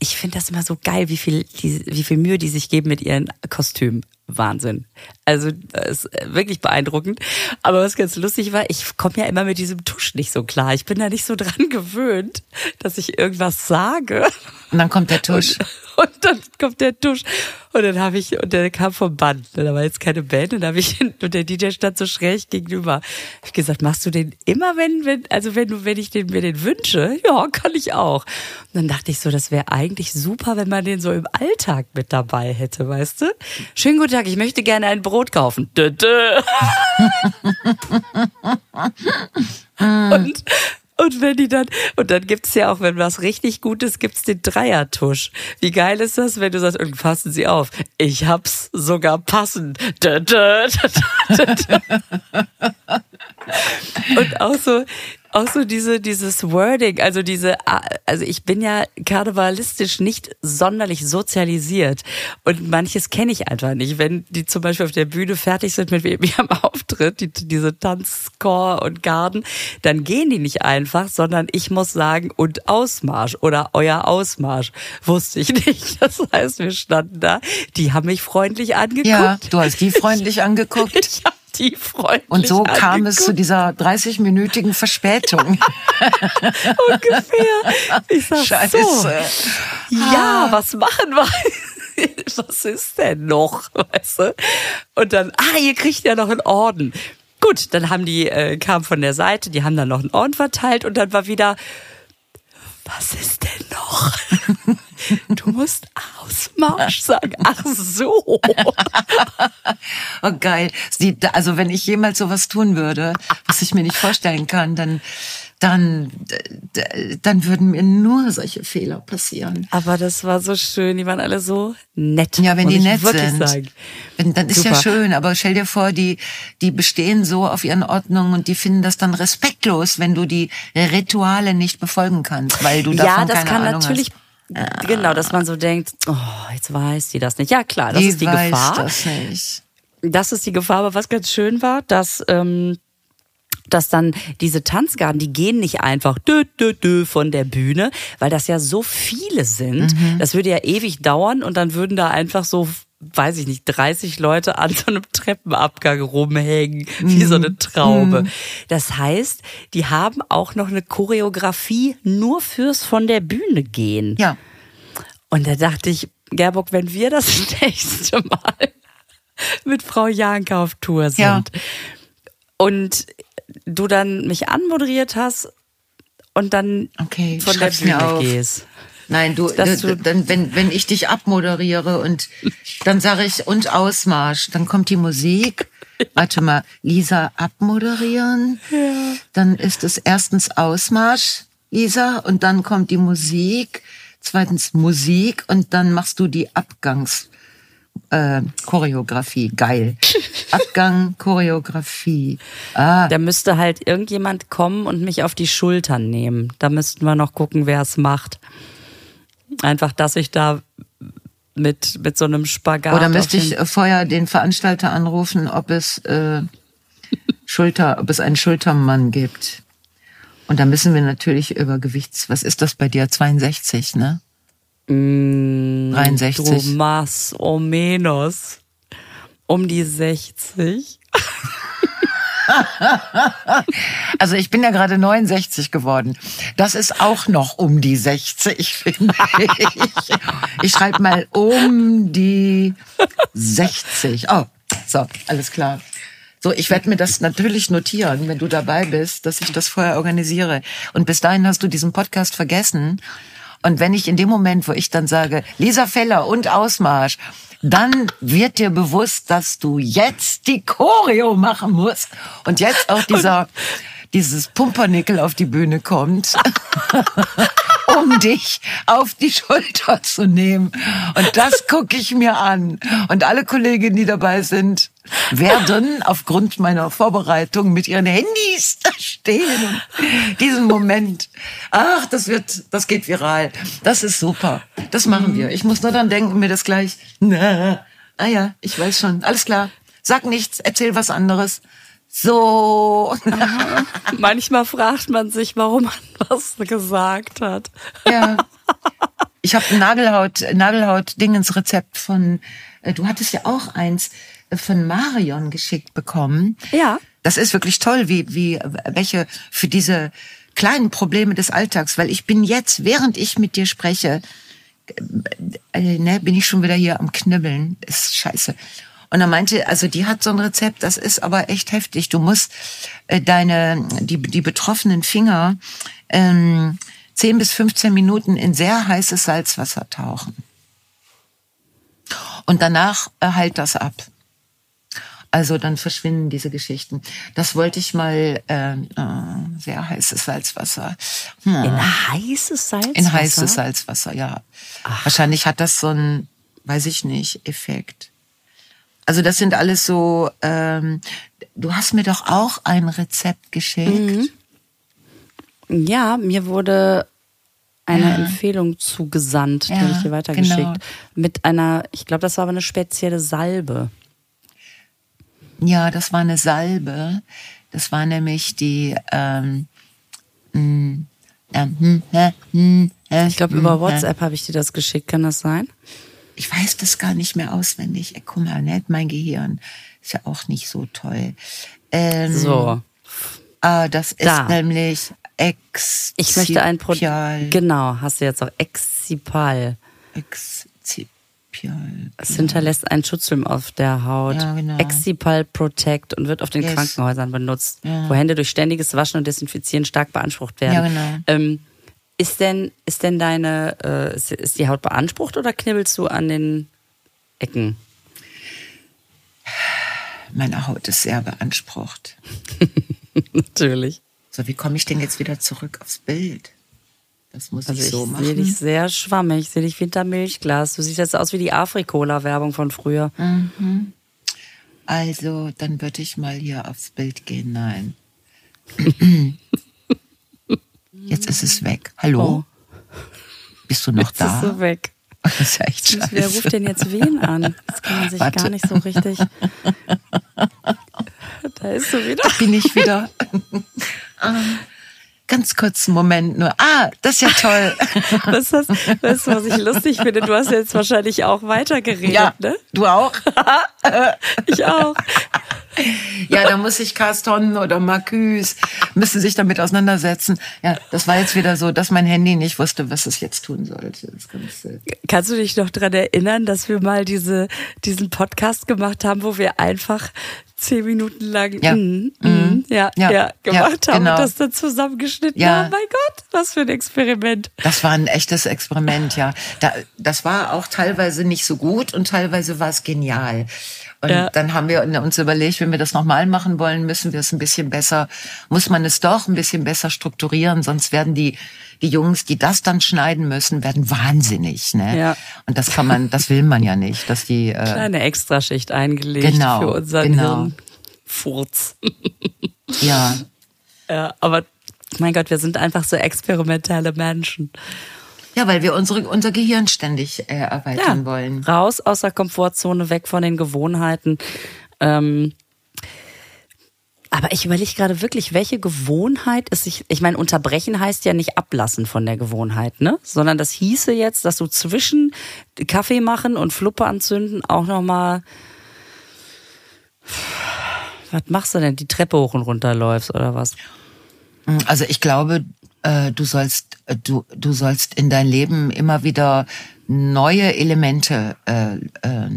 ich finde das immer so geil, wie viel, die, wie viel Mühe die sich geben mit ihren Kostümen. Wahnsinn. Also das ist wirklich beeindruckend. Aber was ganz lustig war, ich komme ja immer mit diesem Tusch nicht so klar. Ich bin da nicht so dran gewöhnt, dass ich irgendwas sage. Und dann kommt der Tusch. Und, und dann kommt der Tusch. Und dann habe ich, und der kam vom Band. Da war jetzt keine Band. Und, hab ich, und der DJ stand so schräg gegenüber. Hab ich gesagt, machst du den immer, wenn, wenn, also wenn du, wenn ich den, mir den wünsche? Ja, kann ich auch. Und dann dachte ich so, das wäre eigentlich super, wenn man den so im Alltag mit dabei hätte, weißt du? Schönen guten Tag, ich möchte gerne ein Brot kaufen. Dö, dö. und, und wenn die dann, und dann gibt's ja auch, wenn was richtig gut ist, gibt's den Dreiertusch. Wie geil ist das, wenn du sagst, und passen Sie auf, ich hab's sogar passend. und auch so, auch so diese, dieses Wording, also diese, also ich bin ja karnevalistisch nicht sonderlich sozialisiert und manches kenne ich einfach nicht. Wenn die zum Beispiel auf der Bühne fertig sind mit ihrem Auftritt, die, diese Tanzchor und Garden, dann gehen die nicht einfach, sondern ich muss sagen, und Ausmarsch oder euer Ausmarsch. Wusste ich nicht. Das heißt, wir standen da, die haben mich freundlich angeguckt. Ja, du hast die freundlich angeguckt. Ich die freundlich Und so angeguckt. kam es zu dieser 30-minütigen Verspätung. Ungefähr. Ich sag Scheiße. so. Ja, was machen wir? Was ist denn noch, weißt du? Und dann, ah, ihr kriegt ja noch einen Orden. Gut, dann haben die, äh, kam von der Seite, die haben dann noch einen Orden verteilt und dann war wieder, was ist denn noch? Du musst Ausmarsch sagen. Ach so. Oh, geil. Sie, also wenn ich jemals sowas tun würde, was ich mir nicht vorstellen kann, dann dann, dann würden mir nur solche Fehler passieren. Aber das war so schön, die waren alle so nett. Ja, wenn die nett sind, Sagen. wenn, dann ist Super. ja schön. Aber stell dir vor, die, die bestehen so auf ihren Ordnungen und die finden das dann respektlos, wenn du die Rituale nicht befolgen kannst, weil du davon Ja, das keine kann Ahnung natürlich, hast. Genau, dass man so denkt, oh, jetzt weiß die das nicht. Ja, klar, das Die ist die weiß Gefahr. das nicht. Das ist die Gefahr, aber was ganz schön war, dass, ähm, dass dann diese Tanzgarten, die gehen nicht einfach dö, dö, dö von der Bühne, weil das ja so viele sind. Mhm. Das würde ja ewig dauern und dann würden da einfach so weiß ich nicht, 30 Leute an so einem Treppenabgang rumhängen, wie so Mhm. eine Traube. Das heißt, die haben auch noch eine Choreografie nur fürs von der Bühne gehen. Ja. Und da dachte ich, Gerburg, wenn wir das nächste Mal mit Frau Janke auf Tour sind Ja. und du dann mich anmoderiert hast und dann Okay, von der Bühne gehst. Nein, du, du, du- dann, wenn, wenn ich dich abmoderiere und dann sage ich und Ausmarsch, dann kommt die Musik. Warte mal, Lisa abmoderieren. Ja. Dann ist es erstens Ausmarsch, Lisa, und dann kommt die Musik. Zweitens Musik und dann machst du die Abgangs äh, Choreografie. Geil. Abgang, Choreografie. Ah, Da müsste halt irgendjemand kommen und mich auf die Schultern nehmen. Da müssten wir noch gucken, wer es macht. Einfach, dass ich da mit, mit so einem Spagat. Oder müsste ich vorher den Veranstalter anrufen, ob es äh, Schulter, ob es einen Schultermann gibt. Und da müssen wir natürlich über Gewichts, was ist das bei dir? 62, ne? Mm, 63. Du más o menos. Um die 60. Also ich bin ja gerade 69 geworden. Das ist auch noch um die 60, finde ich. Ich schreibe mal um die 60. Oh, so, alles klar. So, ich werde mir das natürlich notieren, wenn du dabei bist, dass ich das vorher organisiere. Und bis dahin hast du diesen Podcast vergessen. Und wenn ich in dem Moment, wo ich dann sage, Lisa Feller und Ausmarsch, dann wird dir bewusst, dass du jetzt die Choreo machen musst. Und jetzt auch dieser, dieses Pumpernickel auf die Bühne kommt, um dich auf die Schulter zu nehmen. Und das gucke ich mir an. Und alle Kolleginnen, die dabei sind, werden aufgrund meiner Vorbereitung mit ihren Handys da stehen diesen Moment. Ach, das wird, das geht viral. Das ist super. Das machen wir. Ich muss nur dann denken, mir das gleich. Na, ah ja, ich weiß schon. Alles klar. Sag nichts, erzähl was anderes. So. Manchmal fragt man sich, warum man was gesagt hat. Ja. Ich habe ein Nagelhaut, Nagelhaut-Dingens-Rezept von, äh, du hattest ja auch eins äh, von Marion geschickt bekommen. Ja. Das ist wirklich toll, wie, wie, welche für diese kleinen Probleme des Alltags, weil ich bin jetzt, während ich mit dir spreche, äh, ne, bin ich schon wieder hier am Knibbeln. Ist scheiße. Und er meinte, also die hat so ein Rezept, das ist aber echt heftig. Du musst äh, deine, die, die betroffenen Finger ähm, 10 bis 15 Minuten in sehr heißes Salzwasser tauchen. Und danach äh, heilt das ab. Also dann verschwinden diese Geschichten. Das wollte ich mal äh, äh, sehr heißes Salzwasser. Hm. In heißes Salzwasser? In heißes Salzwasser, ja. Wahrscheinlich hat das so ein, weiß ich nicht, Effekt. Also das sind alles so. Ähm, du hast mir doch auch ein Rezept geschickt. Ja, mir wurde eine ja. Empfehlung zugesandt, ja, die habe ich dir weitergeschickt. Genau. Mit einer, ich glaube, das war aber eine spezielle Salbe. Ja, das war eine Salbe. Das war nämlich die. Ähm, mh, hm, hm, ich glaube, über hm, WhatsApp habe ich dir das geschickt. Kann das sein? Ich weiß das gar nicht mehr auswendig. Guck mal, ne? mein Gehirn ist ja auch nicht so toll. Ähm, so. Ah, das ist da. nämlich Ex. Ich möchte ein Produkt. Genau, hast du jetzt auch Exipal. Exipal. Es hinterlässt einen Schutzfilm auf der Haut. Ja, genau. Exipal Protect und wird auf den yes. Krankenhäusern benutzt, ja. wo Hände durch ständiges Waschen und Desinfizieren stark beansprucht werden. Ja, genau. Ähm, ist denn, ist denn deine, äh, ist, die Haut beansprucht oder knibbelst du an den Ecken? Meine Haut ist sehr beansprucht. Natürlich. So, wie komme ich denn jetzt wieder zurück aufs Bild? Das muss also ich so ich machen. Ich sehe dich sehr schwammig, ich sehe dich hinter Milchglas. Du siehst jetzt aus wie die Afrikola-Werbung von früher. Mhm. Also, dann würde ich mal hier aufs Bild gehen. Nein. Jetzt ist es weg. Hallo? Oh. Bist du noch jetzt da? Ist so weg. Das ist echt scheiße. Wer ruft denn jetzt wen an? Das kann man sich Warte. gar nicht so richtig. Da ist du wieder. Da bin ich wieder. Ähm, ganz kurzen Moment nur. Ah, das ist ja toll. Was das, weißt du, was ich lustig finde? Du hast jetzt wahrscheinlich auch weitergeredet, ja, ne? Du auch? ich auch. Ja, da muss sich Carston oder Marcus müssen sich damit auseinandersetzen. Ja, das war jetzt wieder so, dass mein Handy nicht wusste, was es jetzt tun sollte. Kannst du dich noch dran erinnern, dass wir mal diese, diesen Podcast gemacht haben, wo wir einfach zehn Minuten lang ja, mm, mm, mm, ja, ja, ja, gemacht ja, haben genau. und das dann zusammengeschnitten ja. haben. Mein Gott, was für ein Experiment. Das war ein echtes Experiment, ja. Da, das war auch teilweise nicht so gut und teilweise war es genial. Und ja. dann haben wir uns überlegt, wenn wir das nochmal machen wollen, müssen wir es ein bisschen besser, muss man es doch ein bisschen besser strukturieren, sonst werden die, die Jungs, die das dann schneiden müssen, werden wahnsinnig. Ne? Ja. Und das kann man, das will man ja nicht, dass die äh, kleine Extraschicht eingelegt genau, für unseren genau. Hirnfurz. ja. Ja, aber mein Gott, wir sind einfach so experimentelle Menschen. Ja, weil wir unsere, unser Gehirn ständig äh, erweitern ja, wollen. Raus aus der Komfortzone, weg von den Gewohnheiten. Ähm, aber ich überlege gerade wirklich, welche Gewohnheit ist sich, ich meine, unterbrechen heißt ja nicht ablassen von der Gewohnheit, ne? Sondern das hieße jetzt, dass du zwischen Kaffee machen und Fluppe anzünden auch nochmal, was machst du denn? Die Treppe hoch und runter läufst oder was? Also ich glaube, äh, du sollst, äh, du, du sollst in dein Leben immer wieder neue Elemente, äh, äh,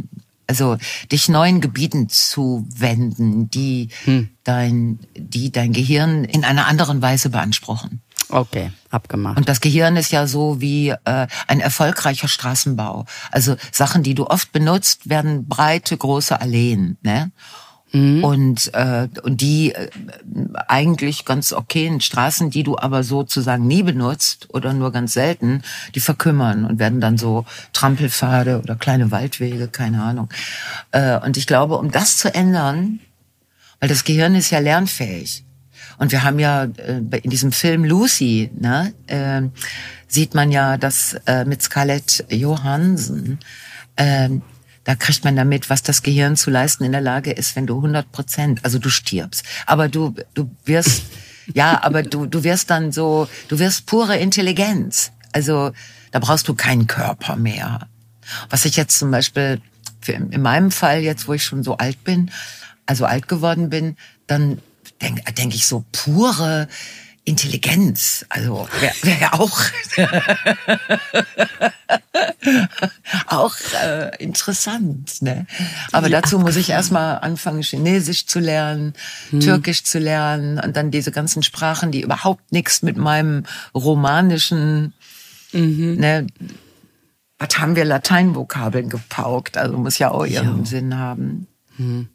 also dich neuen Gebieten zuwenden, die hm. dein, die dein Gehirn in einer anderen Weise beanspruchen. Okay, abgemacht. Und das Gehirn ist ja so wie äh, ein erfolgreicher Straßenbau. Also Sachen, die du oft benutzt, werden breite, große Alleen. Ne? Mhm. Und, äh, und die äh, eigentlich ganz okayen Straßen, die du aber sozusagen nie benutzt oder nur ganz selten, die verkümmern und werden dann so Trampelpfade oder kleine Waldwege, keine Ahnung. Äh, und ich glaube, um das zu ändern, weil das Gehirn ist ja lernfähig. Und wir haben ja äh, in diesem Film Lucy, ne, äh, sieht man ja, dass äh, mit Scarlett Johansson äh, da kriegt man damit, was das Gehirn zu leisten in der Lage ist, wenn du 100 Prozent, also du stirbst. Aber du, du wirst, ja, aber du, du wirst dann so, du wirst pure Intelligenz. Also da brauchst du keinen Körper mehr. Was ich jetzt zum Beispiel, für, in meinem Fall jetzt, wo ich schon so alt bin, also alt geworden bin, dann denke denk ich so pure Intelligenz, also wäre wär ja auch auch äh, interessant, ne? Aber Wie dazu muss ich erstmal anfangen Chinesisch zu lernen, hm. Türkisch zu lernen und dann diese ganzen Sprachen, die überhaupt nichts mit meinem romanischen mhm. ne, was haben wir Lateinvokabeln gepaukt, also muss ja auch ihren ja. Sinn haben. Hm.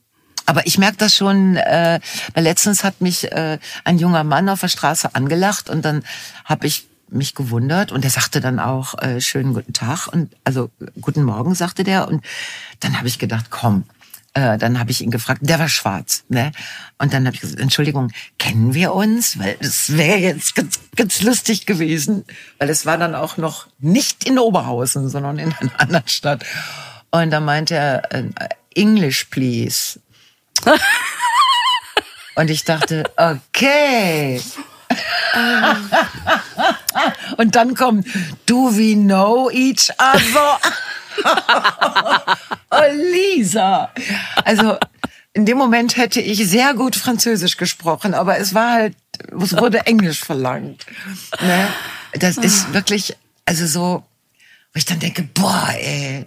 Aber ich merke das schon, äh, letztens hat mich äh, ein junger Mann auf der Straße angelacht und dann habe ich mich gewundert und er sagte dann auch äh, schönen guten Tag und also guten Morgen sagte der und dann habe ich gedacht, komm, äh, dann habe ich ihn gefragt, der war schwarz, ne? Und dann habe ich gesagt, Entschuldigung, kennen wir uns? Weil das wäre jetzt ganz, ganz lustig gewesen, weil es war dann auch noch nicht in Oberhausen, sondern in einer anderen Stadt. Und da meinte er, äh, English, please. Und ich dachte, okay. Und dann kommt, do we know each other? oh, Lisa. Also in dem Moment hätte ich sehr gut Französisch gesprochen, aber es war halt, es wurde Englisch verlangt. Ne? Das ist wirklich, also so, wo ich dann denke, boah, ey,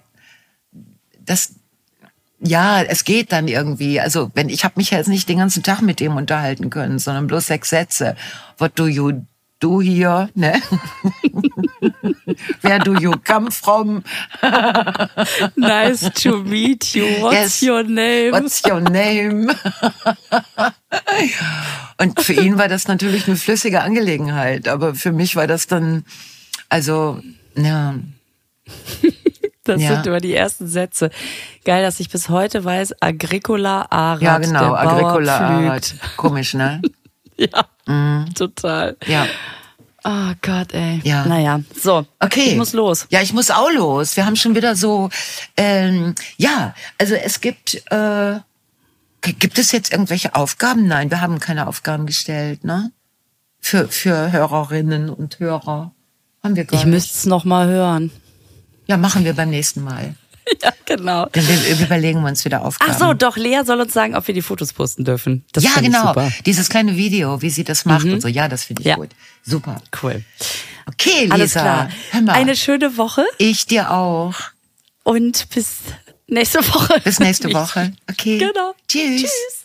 das, ja, es geht dann irgendwie. Also wenn ich habe mich ja jetzt nicht den ganzen Tag mit dem unterhalten können, sondern bloß sechs Sätze. What do you do here? Ne? Where do you come from? nice to meet you. What's Yes. your name? What's your name? Und für ihn war das natürlich eine flüssige Angelegenheit, aber für mich war das dann, also, ja, Das Ja. sind immer die ersten Sätze. Geil, dass ich bis heute weiß, Agricola Arad. ja genau, Agricola. Art. Komisch, ne? Ja, Mhm. total. Ja. Oh Gott, ey. Ja. Naja, so. Okay. Ich muss los. Ja, ich muss auch los. Wir haben schon wieder so, ähm, ja, also es gibt, äh, gibt es jetzt irgendwelche Aufgaben? Nein, wir haben keine Aufgaben gestellt, ne? Für, für Hörerinnen und Hörer. Haben wir gar Ich nicht. müsste es noch mal hören. Ja, machen wir beim nächsten Mal. Ja, genau. Dann überlegen wir uns wieder Aufgaben. Ach so, doch, Lea soll uns sagen, ob wir die Fotos posten dürfen. Das ja, genau. Super. Mhm. Dieses kleine Video, wie sie das macht und so. Ja, das finde ich Ja. gut. Super. Cool. Okay, Lisa. Alles klar. Hör mal. Eine schöne Woche ich dir auch. und bis nächste Woche. Bis nächste Woche. Okay. Genau. Tschüss. Tschüss.